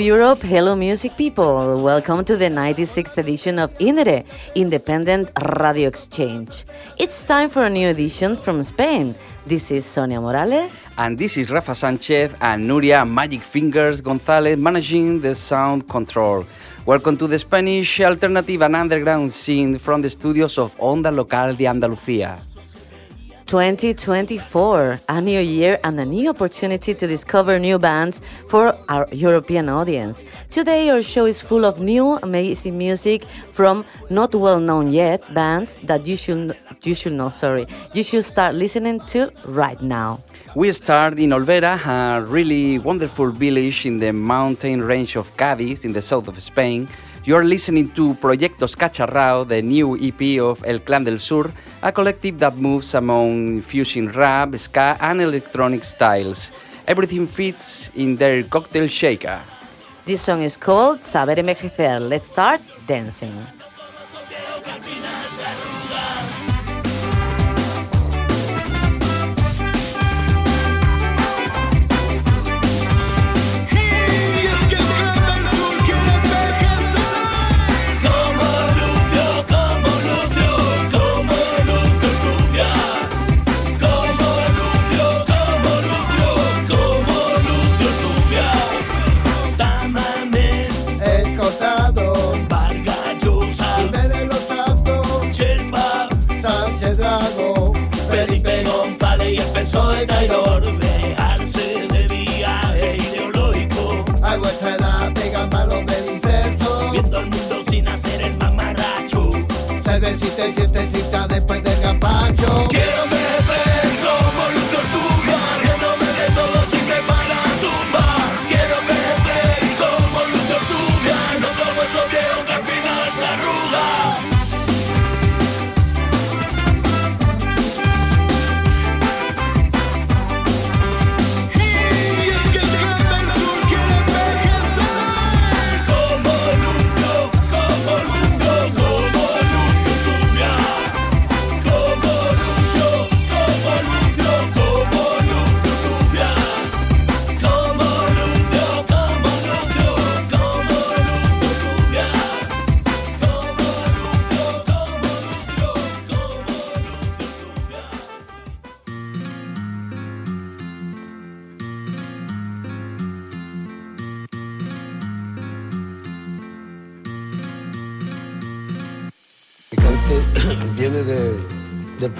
Europe, hello music people. Welcome to the 96th edition of INDIERE, Independent Radio Exchange. It's time for a new edition from Spain. This is Sonia Morales. And this is Rafa Sanchez and Nuria Magic Fingers Gonzalez managing the sound control. Welcome to the Spanish alternative and underground scene from the studios of Onda Local de Andalucía. 2024, a new year and a new opportunity to discover new bands for our European audience. Today, our show is full of new, amazing music from not well known yet bands that you should, you should know, sorry, you should start listening to right now. We start in Olvera, a really wonderful village in the mountain range of Cádiz in the south of Spain. You are listening to Proyectos Cacharrao, the new EP of El Clan del Sur, a collective that moves among fusion rap, ska, and electronic styles. Everything fits in their cocktail shaker. This song is called Saber Envejecer. Let's start dancing.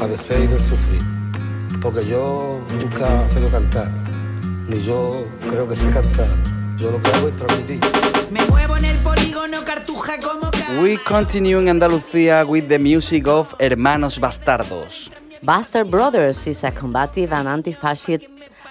Padecer y del sufrir. Porque yo nunca sé cantar, ni yo creo que sé cantar. Yo lo que hago es transmitir. Me muevo en el polígono cartuja como We continue in Andalucía with the music of Hermanos Bastardos. Bastard Brothers is a combative and anti-fascist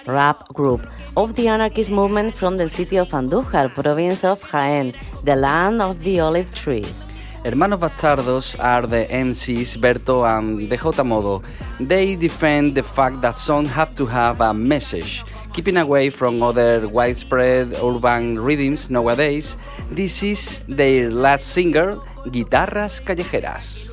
rap group of the anarchist movement from the city of Andújar, province of Jaén, the land of the olive trees. Hermanos Bastardos are the MCs Berto and DJ Modo. They defend the fact that songs have to have a message. Keeping away from other widespread urban rhythms nowadays, this is their last single, Guitarras Callejeras.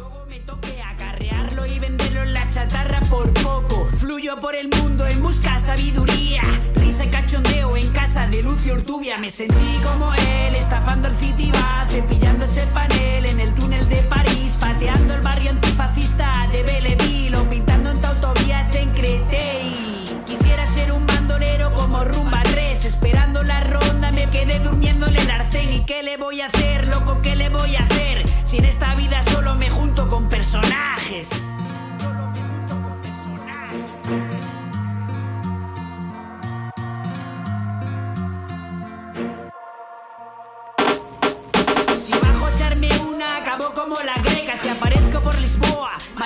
De Lucio Ortubia me sentí como él Estafando el City va cepillando ese panel En el túnel de París, pateando el barrio antifascista de Belleville O pintando en autovías en Creteil. Quisiera ser un bandolero como Rumba 3 Esperando la ronda me quedé durmiendo en el arcén. ¿Y qué le voy a hacer, loco, qué le voy a hacer? Si en esta vida solo me junto con personajes.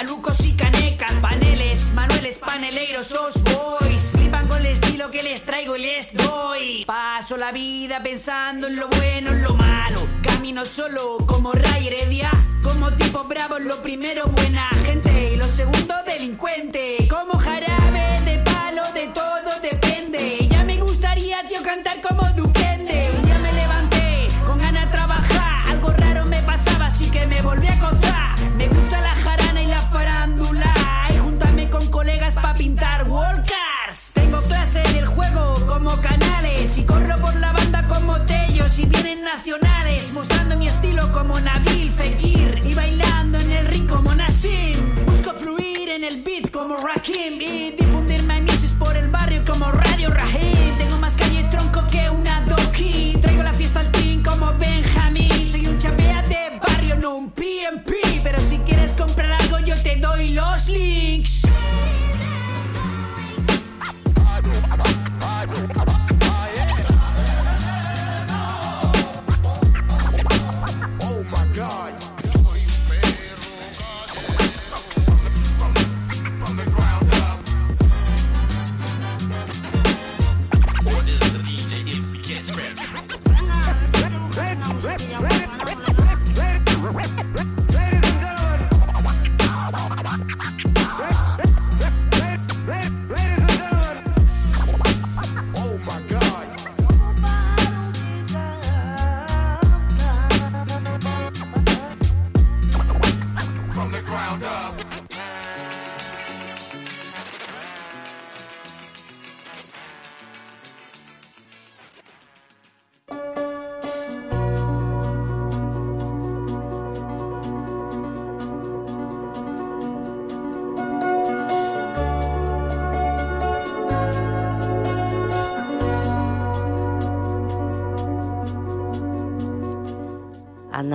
Malucos y canecas, paneles, manueles, paneleiros, os boys. Flipan con el estilo que les traigo y les doy. Paso la vida pensando en lo bueno, en lo malo. Camino solo como Ray Heredia. Como tipo bravo, lo primero buena gente y lo segundo delincuente. Como jarabe de palo, de todo depende. Ya me gustaría, tío, cantar como como Nabil Fekir. Y bailando en el ring como Nassim. Busco fluir en el beat como Rakim. Y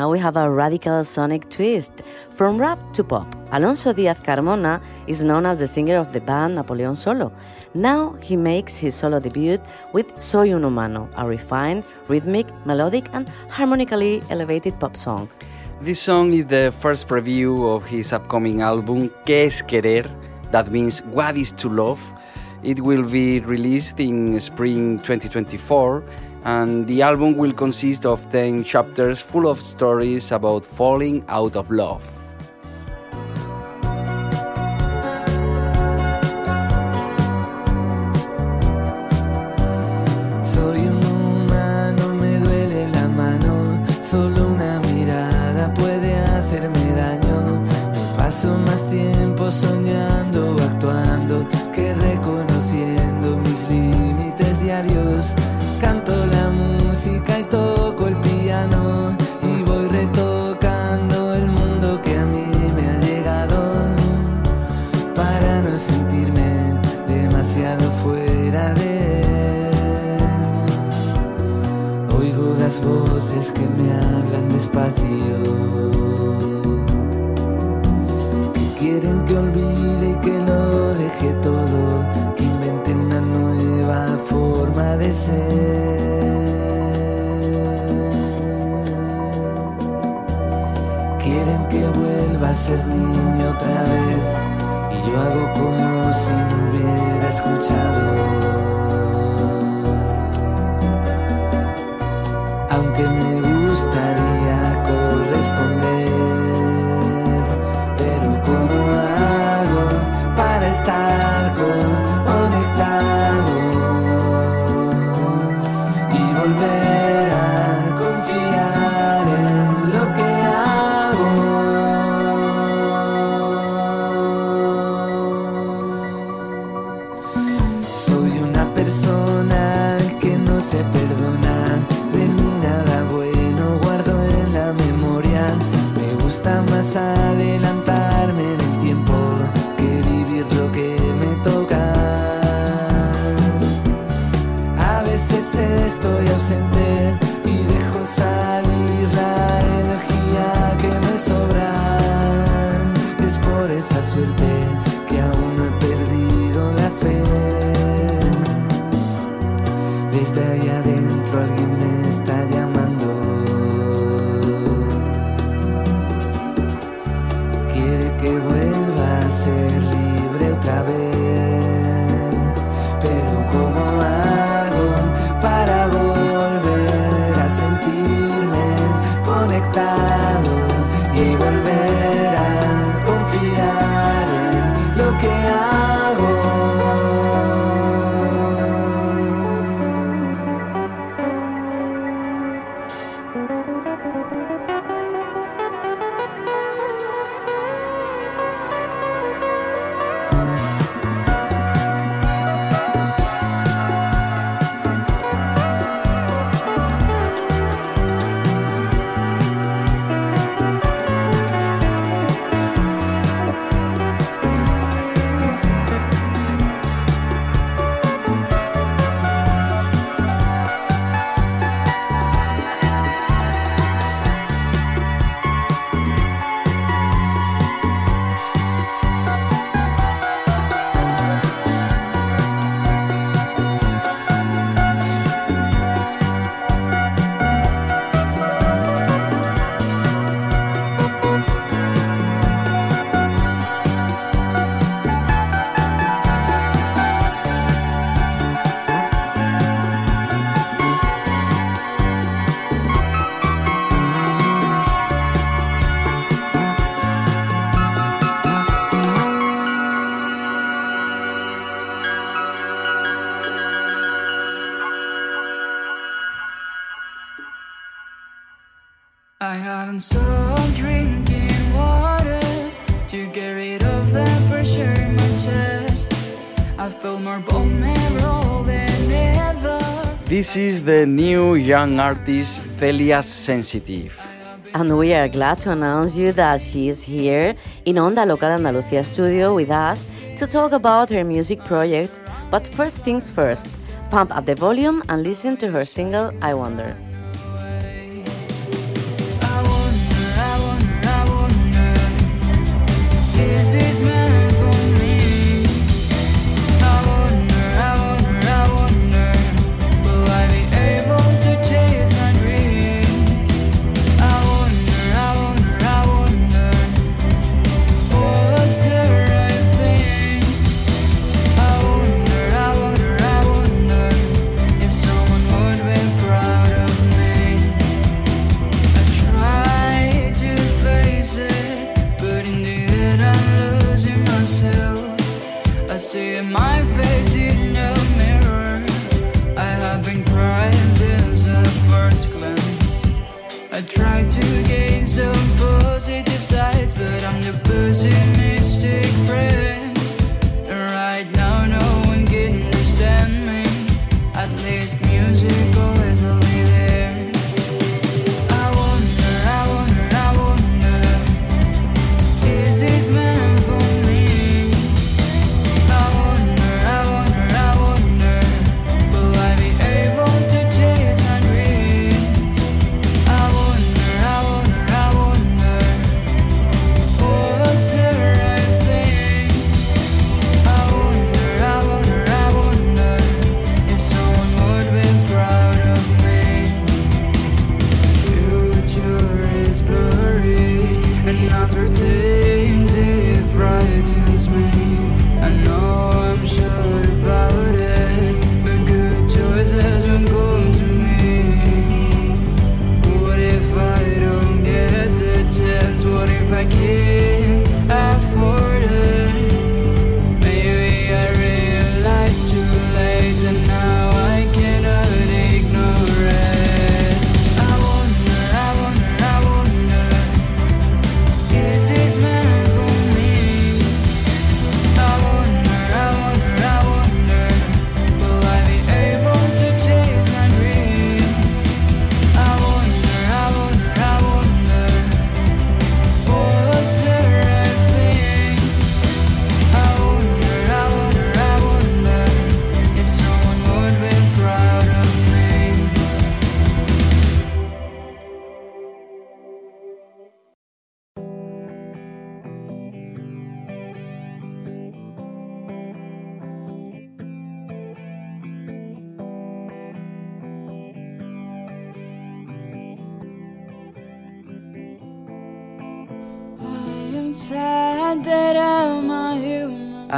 now we have a radical sonic twist from rap to pop. Alonso Diaz Carmona is known as the singer of the band Napoleon Solo. Now he makes his solo debut with Soy un humano, a refined, rhythmic, melodic, and harmonically elevated pop song. This song is the first preview of his upcoming album, ¿Qué es querer? That means What is to Love. It will be released in spring 2024, and the album will consist of 10 chapters full of stories about falling out of love. Las voces que me hablan despacio, que quieren que olvide y que lo deje todo, que invente una nueva forma de ser. Quieren que vuelva a ser niño otra vez y yo hago como si no hubiera escuchado. This is the new young artist Celia Sensitive. And we are glad to announce you that she is here in Onda Local Andalucía studio with us to talk about her music project. But first things first, pump up the volume and listen to her single I Wonder. This is my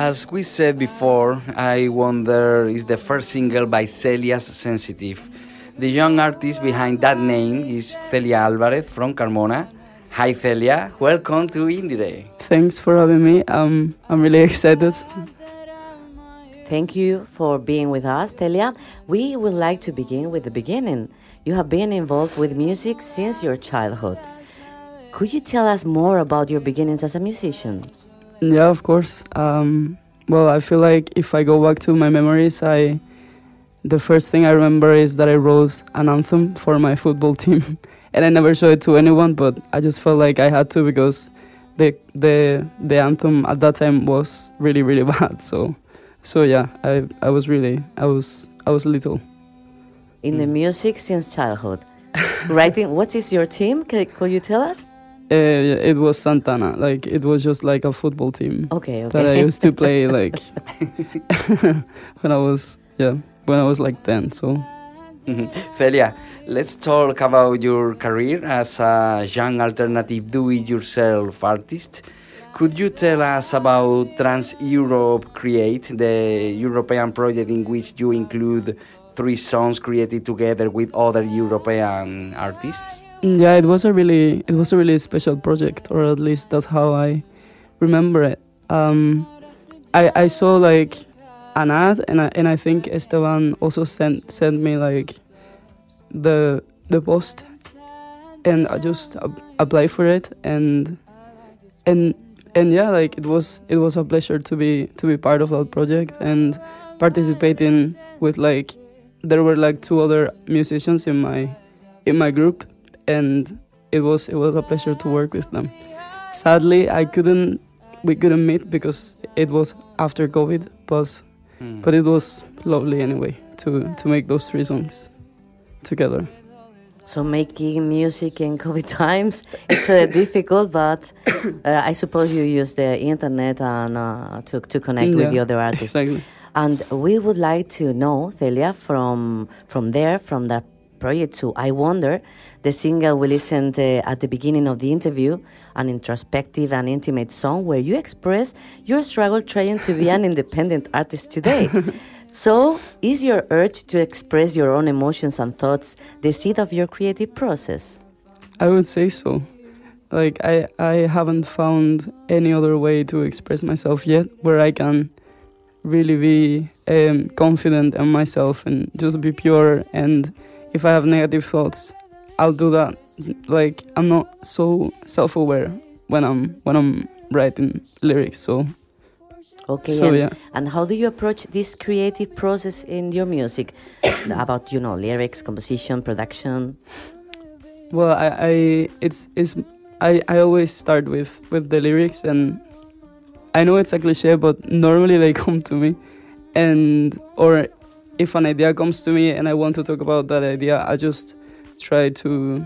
As we said before, I Wonder is the first single by Celia's Sensitive. The young artist behind that name is Celia Alvarez from Carmona. Hi Celia, welcome to IndieRE. Thanks for having me. Um, I'm really excited. Thank you for being with us, Celia. We would like to begin with the beginning. You have been involved with music since your childhood. Could you tell us more about your beginnings as a musician? Yeah, of course. Um, well, I feel like if I go back to my memories, I the first thing I remember is that I wrote an anthem for my football team, and I never showed it to anyone. But I just felt like I had to because the the the anthem at that time was really really bad. So so yeah, I I was really I was I was little. In the music since childhood. Writing, what is your team? Can, could you tell us? Uh, it was Santana. Like it was just like a football team Okay, okay. that I used to play like when I was yeah when I was like ten. So. Celia, let's talk about your career as a young alternative do-it-yourself artist. Could you tell us about Trans Europe Create, the European project in which you include three songs created together with other European artists? Yeah, it was a really it was a really special project, or at least that's how I remember it. Um, I I saw like an ad, and I, and I think Esteban also sent sent me like the the post, and I just ap- applied for it, and and and yeah, like it was it was a pleasure to be to be part of that project and participating with like there were like two other musicians in my in my group and it was it was a pleasure to work with them. Sadly, I couldn't we couldn't meet because it was after COVID, but Hmm. but it was lovely anyway to to make those three songs together. So making music in COVID times, it's uh, difficult, but uh, I suppose you use the internet and uh, to to connect with the other artists. Exactly. And we would like to know, Celia, from from there, from that project to I Wonder, the single we listened uh, at the beginning of the interview, an introspective and intimate song where you express your struggle trying to be an independent artist today. so, is your urge to express your own emotions and thoughts the seed of your creative process? I would say so. Like I I haven't found any other way to express myself yet where I can really be um, confident in myself and just be pure and if I have negative thoughts I'll do that like I'm not so self-aware when I'm when I'm writing lyrics so Okay, So, and, yeah. and how do you approach this creative process in your music? About you know lyrics, composition, production. Well, I, I it's it's I, I always start with with the lyrics and I know it's a cliche, but normally they come to me, and or if an idea comes to me and I want to talk about that idea, I just try to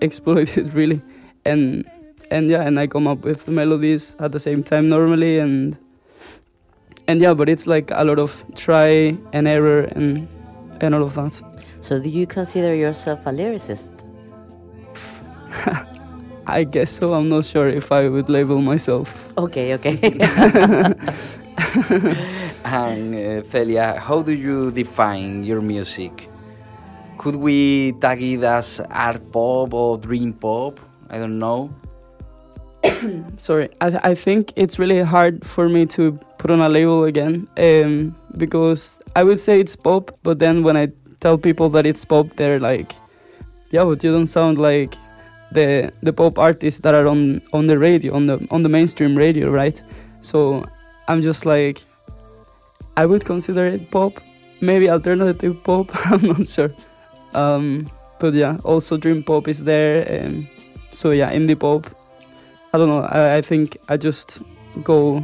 exploit it really, and and yeah, and I come up with melodies at the same time normally, and and yeah, but it's like a lot of try and error and and all of that. So do you consider yourself a lyricist? I guess so. I'm not sure if I would label myself. Okay, okay. And uh, Celia, how do you define your music? Could we tag it as art pop or dream pop? I don't know. Sorry, I, I think it's really hard for me to put on a label again um, because I would say it's pop, but then when I tell people that it's pop, they're like, "Yeah, but you don't sound like the the pop artists that are on on the radio, on the on the mainstream radio, right?" So I'm just like, I would consider it pop, maybe alternative pop. I'm not sure, um, but yeah, also dream pop is there. Um, so yeah, indie pop. I don't know. I, I think I just go,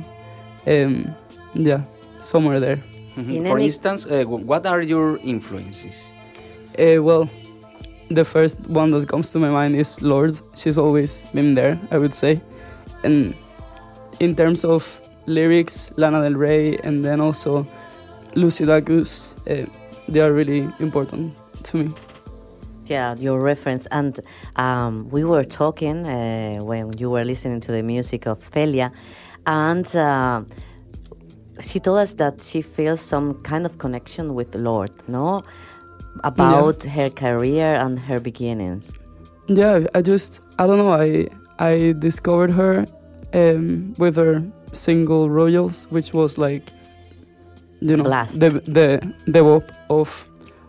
um, yeah, somewhere there. Mhm. In For any- instance, uh, what are your influences? Uh, well, the first one that comes to my mind is Lorde. She's always been there, I would say. And in terms of lyrics, Lana Del Rey, and then also Lucy Dacus, uh, they are really important to me. yeah, your reference. And um, we were talking uh, when you were listening to the music of Celia, and uh, she told us that she feels some kind of connection with the Lorde, no? About her career and her beginnings. Yeah, I just I don't know. I I discovered her um, with her single Royals, which was like you know Blast. the the the pop of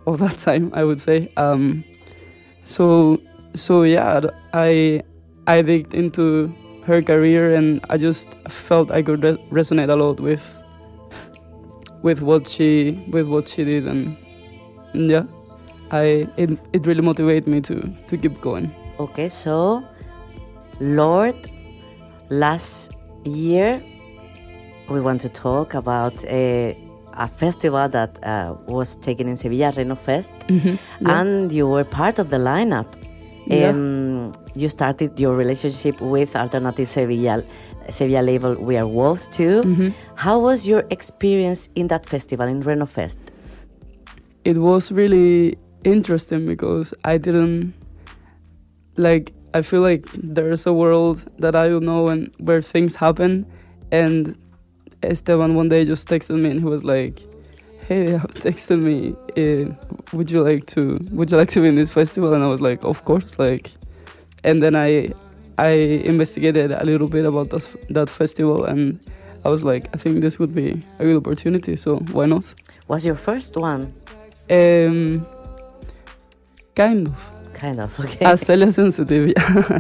of that time. I would say. Um, so so yeah, I I digged into her career and I just felt I could re- resonate a lot with with what she with what she did and, yeah, I it it really motivated me to to keep going. Okay, so Lorde, last year we want to talk about a, a festival that uh, was taken in Sevilla, Reno Fest, Yeah. and you were part of the lineup. Yeah. Um, you started your relationship with Alternative Sevilla, Sevilla label We Are Wolves too. Mhm. How was your experience in that festival in Reno Fest? it was really interesting because I didn't like I feel like there's a world that I don't know and where things happen and Esteban one day just texted me and he was like hey texted me uh, would you like to would you like to be in this festival and I was like of course like and then I I investigated a little bit about this, that festival and I was like I think this would be a good opportunity so why not Was your first one? um, kind of. Kind of, okay. As Celia Sensitive, yeah.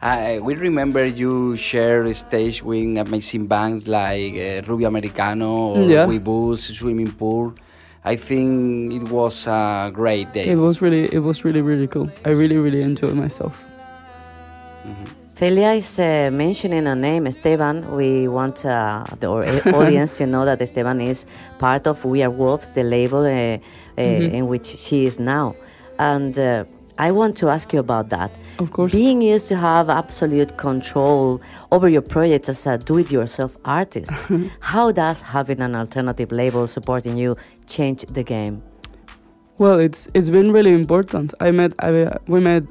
I, we remember you share a stage with amazing bands like uh, Rubio Americano or Yeah. We Boost, Swimming Pool. I think it was a great day. it was really, it was really, really cool. I really, really enjoyed myself. Celia is uh, mentioning a name, Esteban. We want uh, the or- audience to know that Esteban is part of We Are Wolves, the label uh, uh, Mhm. in which she is now. And uh, I want to ask you about that. Of course. Being used to have absolute control over your projects as a do it yourself artist, how does having an alternative label supporting you change the game? Well, it's it's been really important. I met I, we met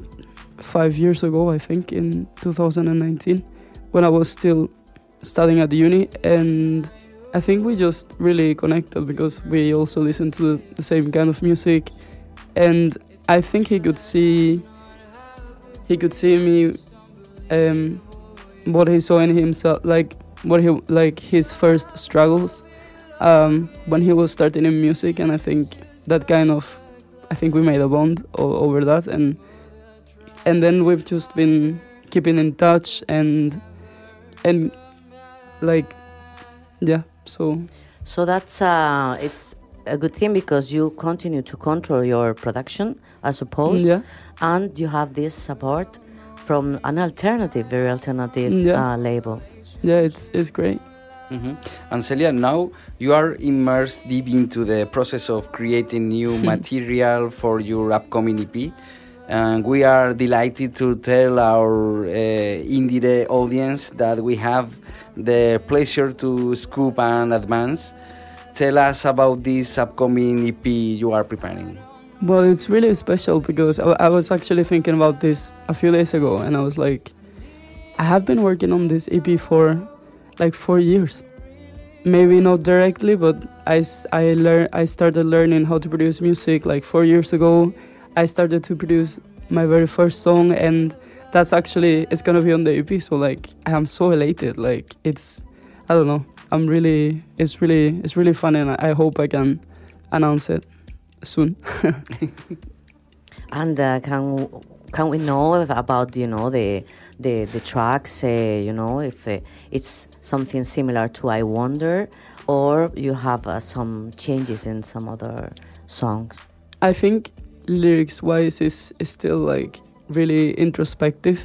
five years ago, I think, in 2019, when I was still studying at the uni, and I think we just really connected because we also listened to the same kind of music, and I think he could see he could see me um, what he saw in himself, like what he like his first struggles um, when he was starting in music, and I think that kind of I think we made a bond over that, and and then we've just been keeping in touch and and like yeah, so. So that's uh, it's a good thing because you continue to control your production, I suppose, Yeah. and you have this support from an alternative, very alternative Yeah. uh, label. yeah, it's it's great. Mhm. And Celia, now you are immersed deep into the process of creating new material for your upcoming EP. And we are delighted to tell our uh, indie audience that we have the pleasure to scoop and advance. Tell us about this upcoming EP you are preparing. Well, it's really special because I, I was actually thinking about this a few days ago, and I was like, I have been working on this EP for like four years. Maybe not directly, but I, I, learn, I started learning how to produce music like four years ago. I started to produce my very first song, and that's actually it's gonna be on the EP. So like, I am so elated. Like it's, I don't know. I'm really, it's really, it's really fun, and I hope I can announce it soon. And uh, can can we know about you know the the the tracks? Uh, you know if uh, it's something similar to I Wonder, or you have uh, some changes in some other songs. I think lyrics wise is, is still like really introspective,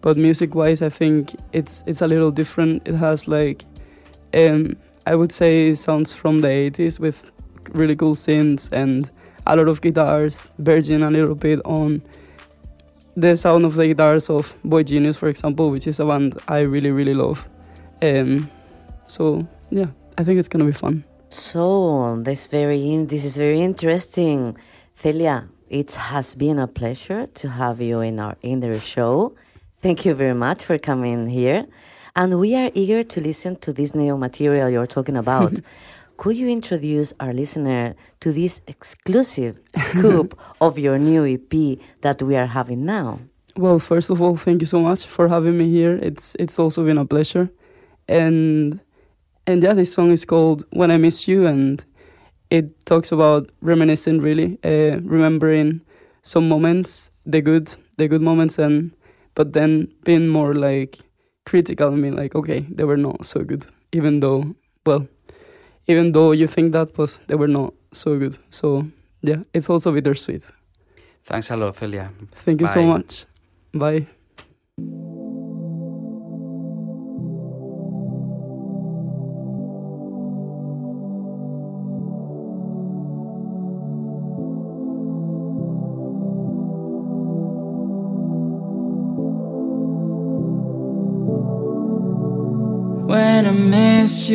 but music wise I think it's it's a little different. It has like um I would say sounds from the 80s with really cool synths and a lot of guitars, verging a little bit on the sound of the guitars of boygenius, for example, which is a band I really really love. Um, so yeah, I think it's gonna be fun. So this very this is very interesting, Celia. It has been a pleasure to have you in our in the show. Thank you very much for coming here. And we are eager to listen to this new material you're talking about. Could you introduce our listener to this exclusive scoop of your new EP that we are having now? Well, first of all, thank you so much for having me here. It's it's also been a pleasure, and and yeah, this song is called "When I Miss You," and it talks about reminiscing, really, uh, remembering some moments, the good, the good moments, and but then being more like critical. I mean, like, okay, they were not so good, even though, well, even though you think that, was, they were not so good. So yeah, it's also bittersweet. Thanks a lot, Celia. Thank you so much. Bye.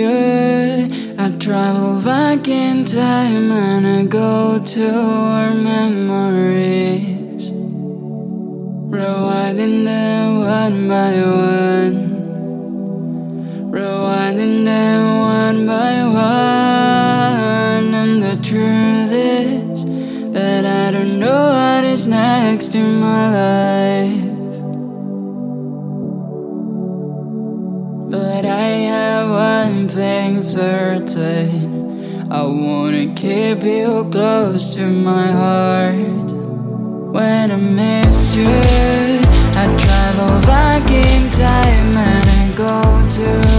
I travel back in time and I go to our memories, rewinding them one by one, rewinding them one by one. And the truth is that I don't know what is next in my life. Certain. I wanna keep you close to my heart. When I miss you, I travel back in time and I go to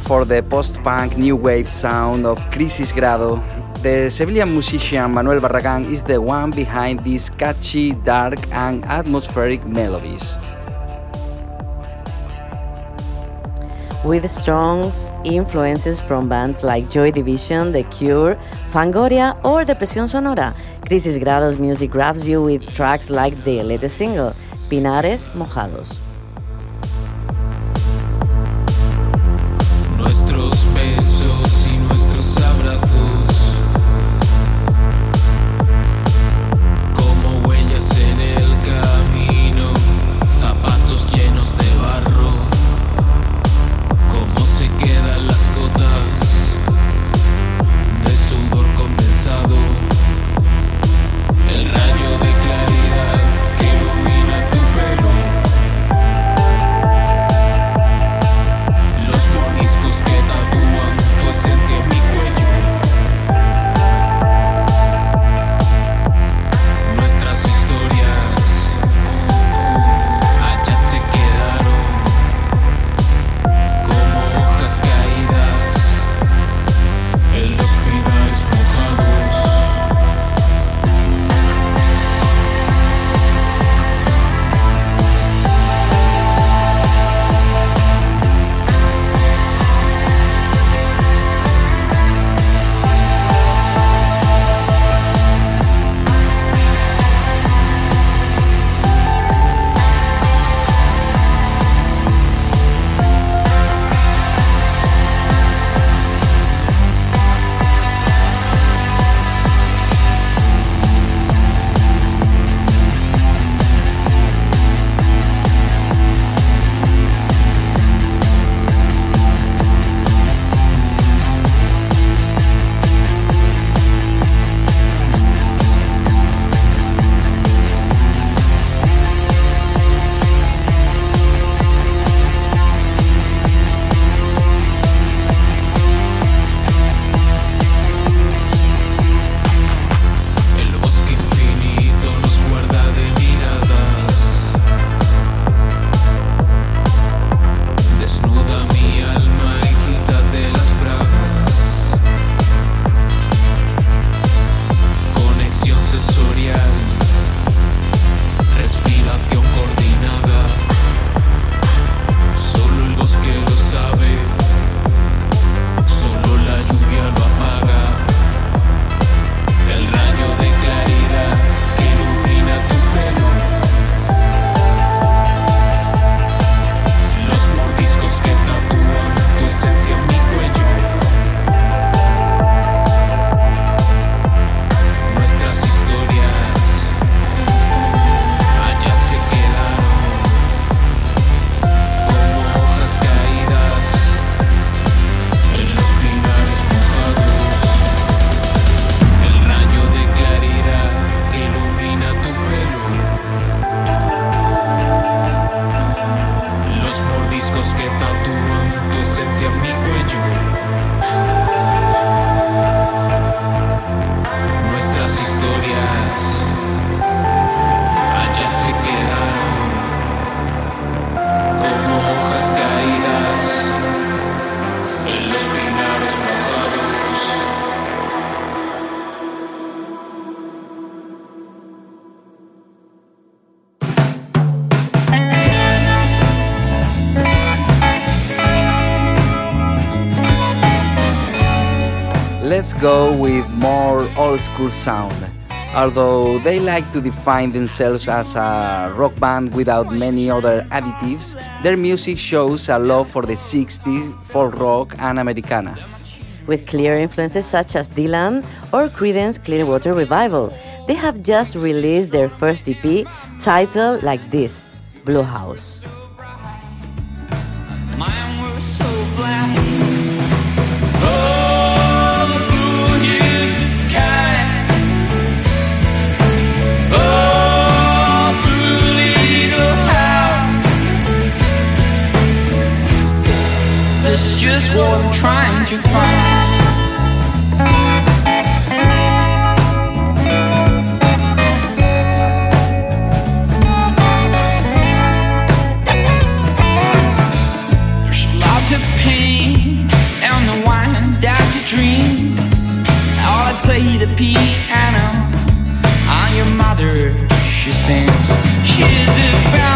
For the post-punk new wave sound of Crisisgrado. The Sevillian musician Manuel Barragan is the one behind these catchy, dark and atmospheric melodies. with strong influences from bands like Joy Division, The Cure, Fangoria, or Depresión Sonora. Crisisgrado's music grabs you with tracks like the latest single, Pinares Mojados. Let's go with more old school sound. Although they like to define themselves as a rock band without many other additives, their music shows a love for the 60s, folk rock, and Americana. with clear influences such as Dylan or Creedence Clearwater Revival. They have just released their first EP titled like this Blue House. It's just what I'm trying to find. dream. All I play the piano on your mother, she sings. She's a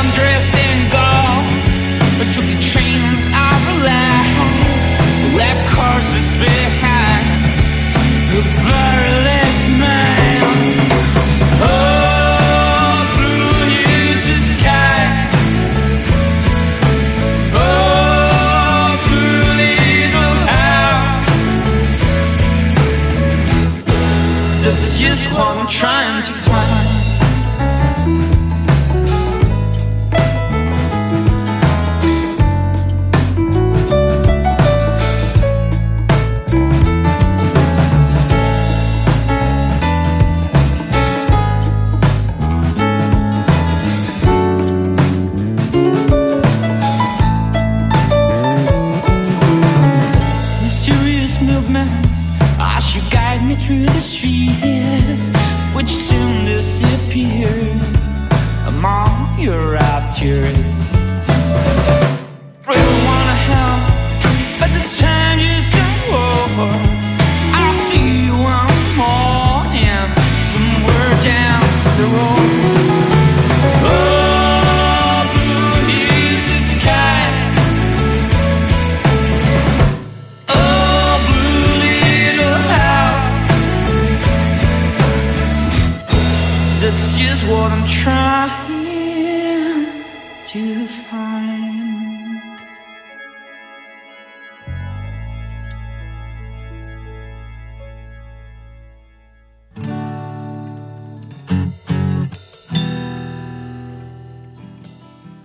lots of pain through the streets, which soon disappear among your. Really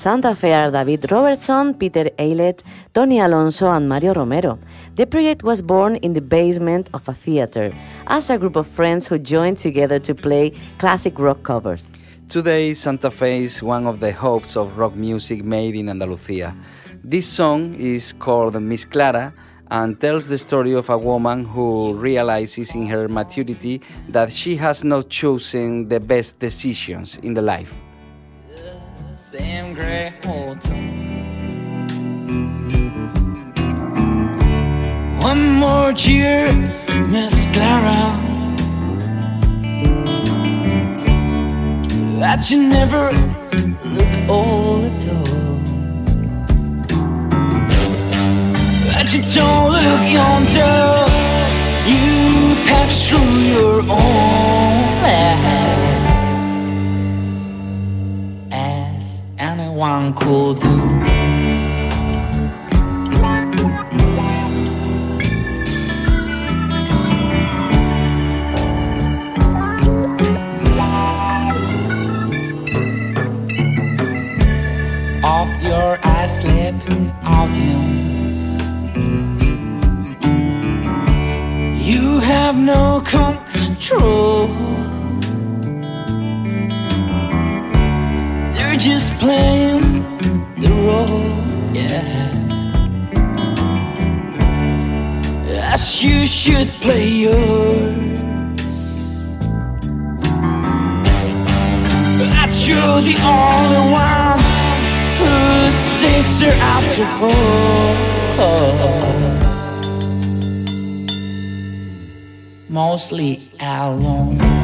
Santa Fe are David Robertson, Peter Eilert, Tony Alonso, and Mario Romero. The project was born in the basement of a theater as a group of friends who joined together to play classic rock covers. Today, Santa Fe is one of the hopes of rock music made in Andalusia. This song is called Miss Clara and tells the story of a woman who realizes in her maturity that she has not chosen the best decisions in the life. Same gray hotel. One more cheer, Miss Clara. That you never look old at all. That you don't look yonder. You pass through your own anyone could do. Off your audience. You have no control. They're just playing You should play yours. That you're the only one who stays there after four. Mostly alone.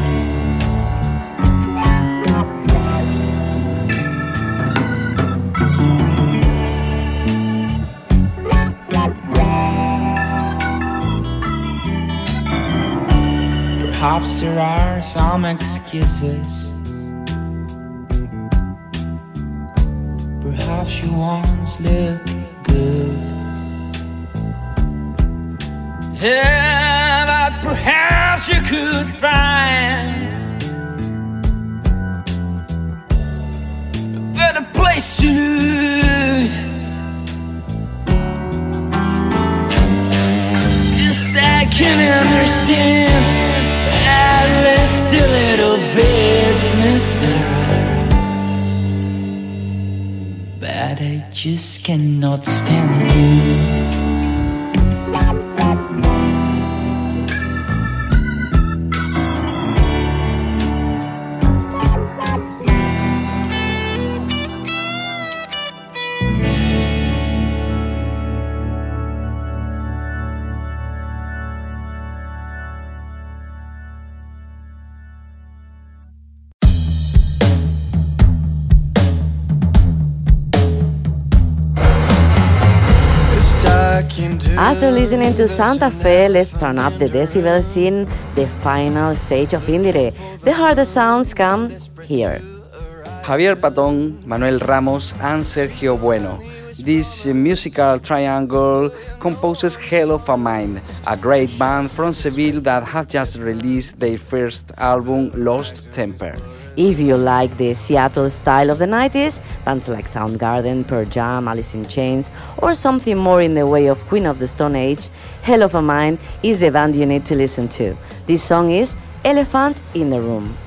Perhaps there are some excuses. Perhaps you once looked good. Yeah, but perhaps you could find a better place to. Yes, I can understand just cannot stand you. To Santa Fe, let's turn up the decibels in the final stage of IndieRE. The harder sounds come here. Javier Patón, Manuel Ramos, and Sergio Bueno. This musical triangle composes Hell of a Mind, a great band from Seville that have just released their first album, Lost Temper. If you like the Seattle style of the 90s, bands like Soundgarden, Pearl Jam, Alice in Chains, or something more in the way of Queen of the Stone Age, Hell of a Mind is the band you need to listen to. This song is Elephant in the Room.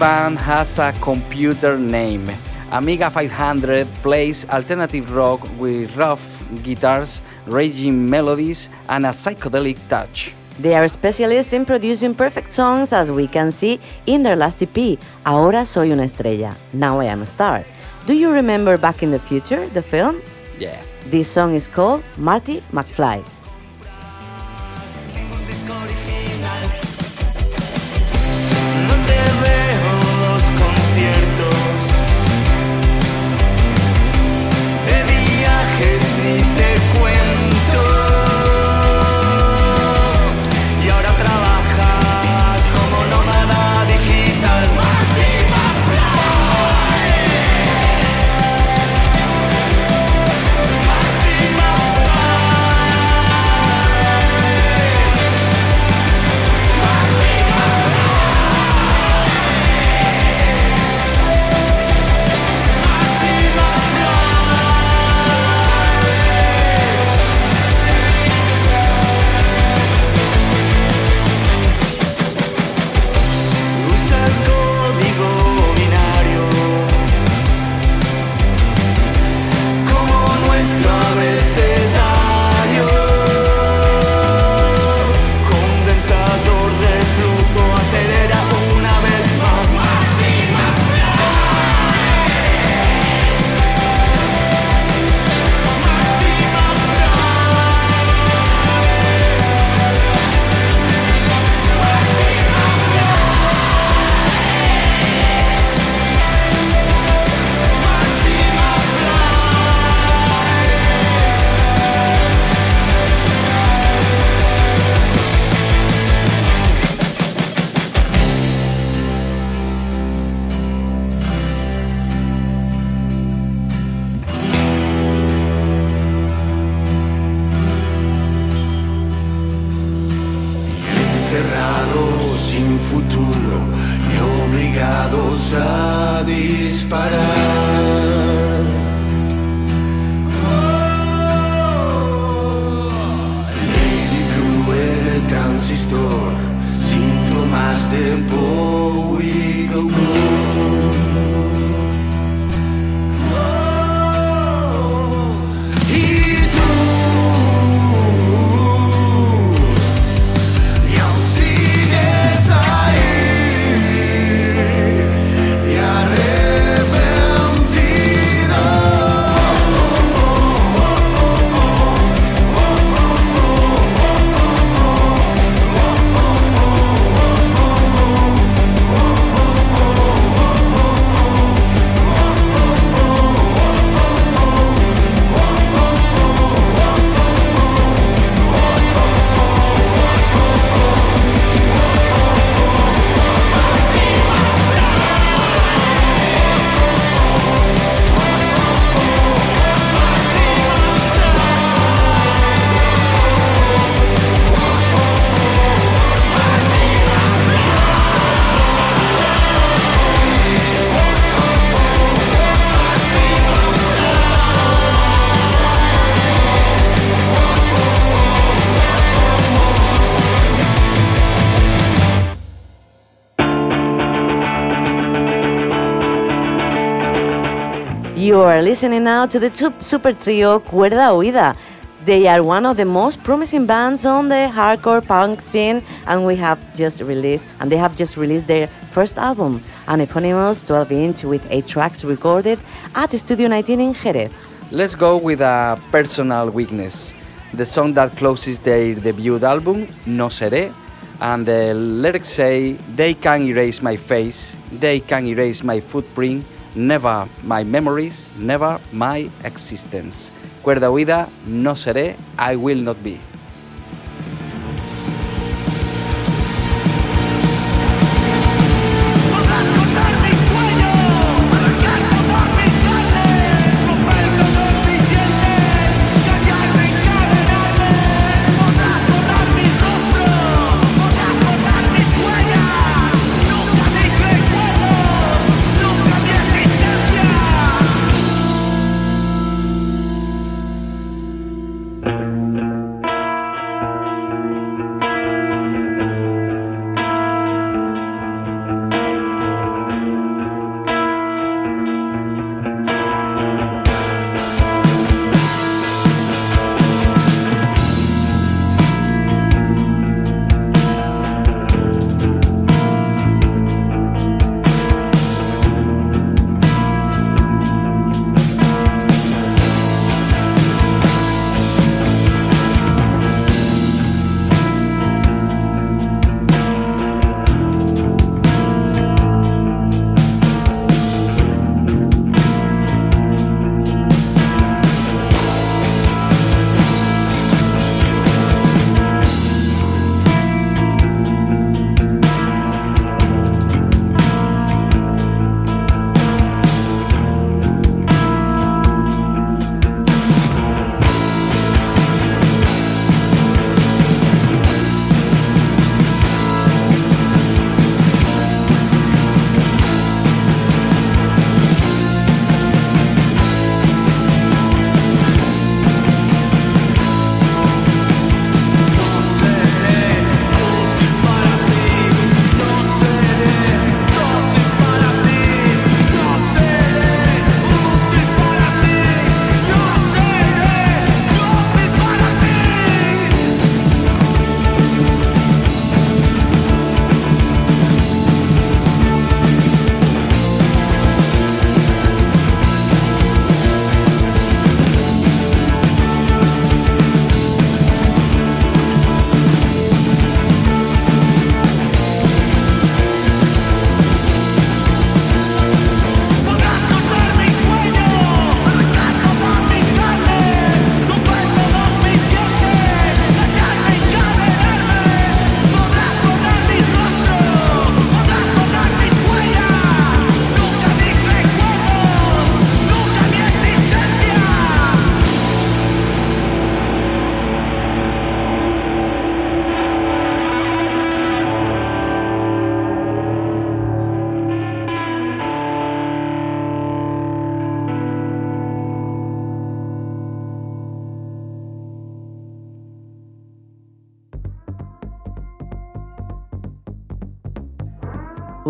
band has a computer name. Amiga 500 plays alternative rock with rough guitars, raging melodies, and a psychedelic touch. They are specialists in producing perfect songs, as we can see in their last EP, Ahora Soy una Estrella, Now I Am a Star. Do you remember Back in the Future, the film? Yeah. This song is called Marty McFly. Listening now to the super trio Cuerda Huida. They are one of the most promising bands on the hardcore punk scene, and we have just released, and they have just released their first album, an eponymous 12-inch with eight tracks recorded at Studio 19 in Jerez. Let's go with a personal weakness. The song that closes their debut album, No Seré, and the lyrics say, They can erase my face, they can erase my footprint, never my memories, never my existence. Cuerda huida, no seré, I will not be.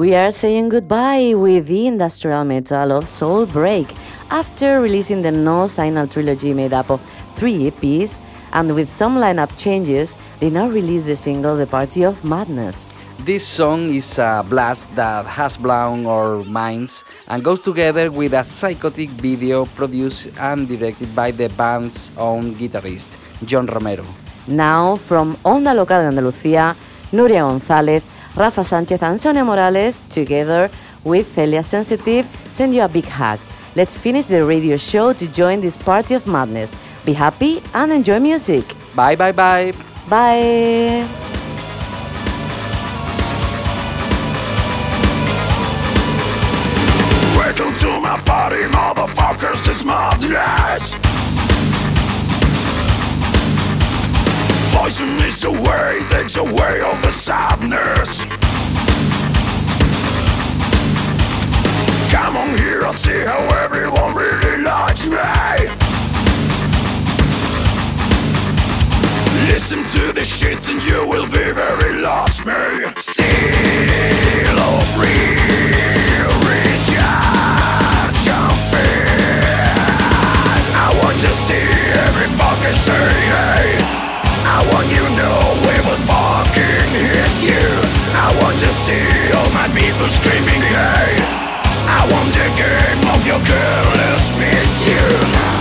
We are saying goodbye with the industrial metal of Soulbreak after releasing the No Signal trilogy made up of three EPs, and with some lineup changes, they now release the single The Party of Madness. This song is a blast that has blown our minds and goes together with a psychotic video produced and directed by the band's own guitarist, John Romero. Now, from Onda Local de Andalucía, Nuria González, Rafa Sánchez, and Sonia Morales, together with Celia's Sensitive, send you a big hug. Let's finish the radio show to join this party of madness. Be happy and enjoy music. Bye bye bye. Bye. Welcome to my party, motherfuckers, it's madness poison is away, takes away all the sadness. Come on here, I'll see how everyone really likes me. Listen to the shit and you will be very lost, me. Seal of real. to see every fucking thing. Hey. I want you know we will fucking hit you. I want to see all my people screaming I want the game of your careless meet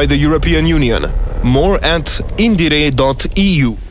by the European Union. More at indiere.eu.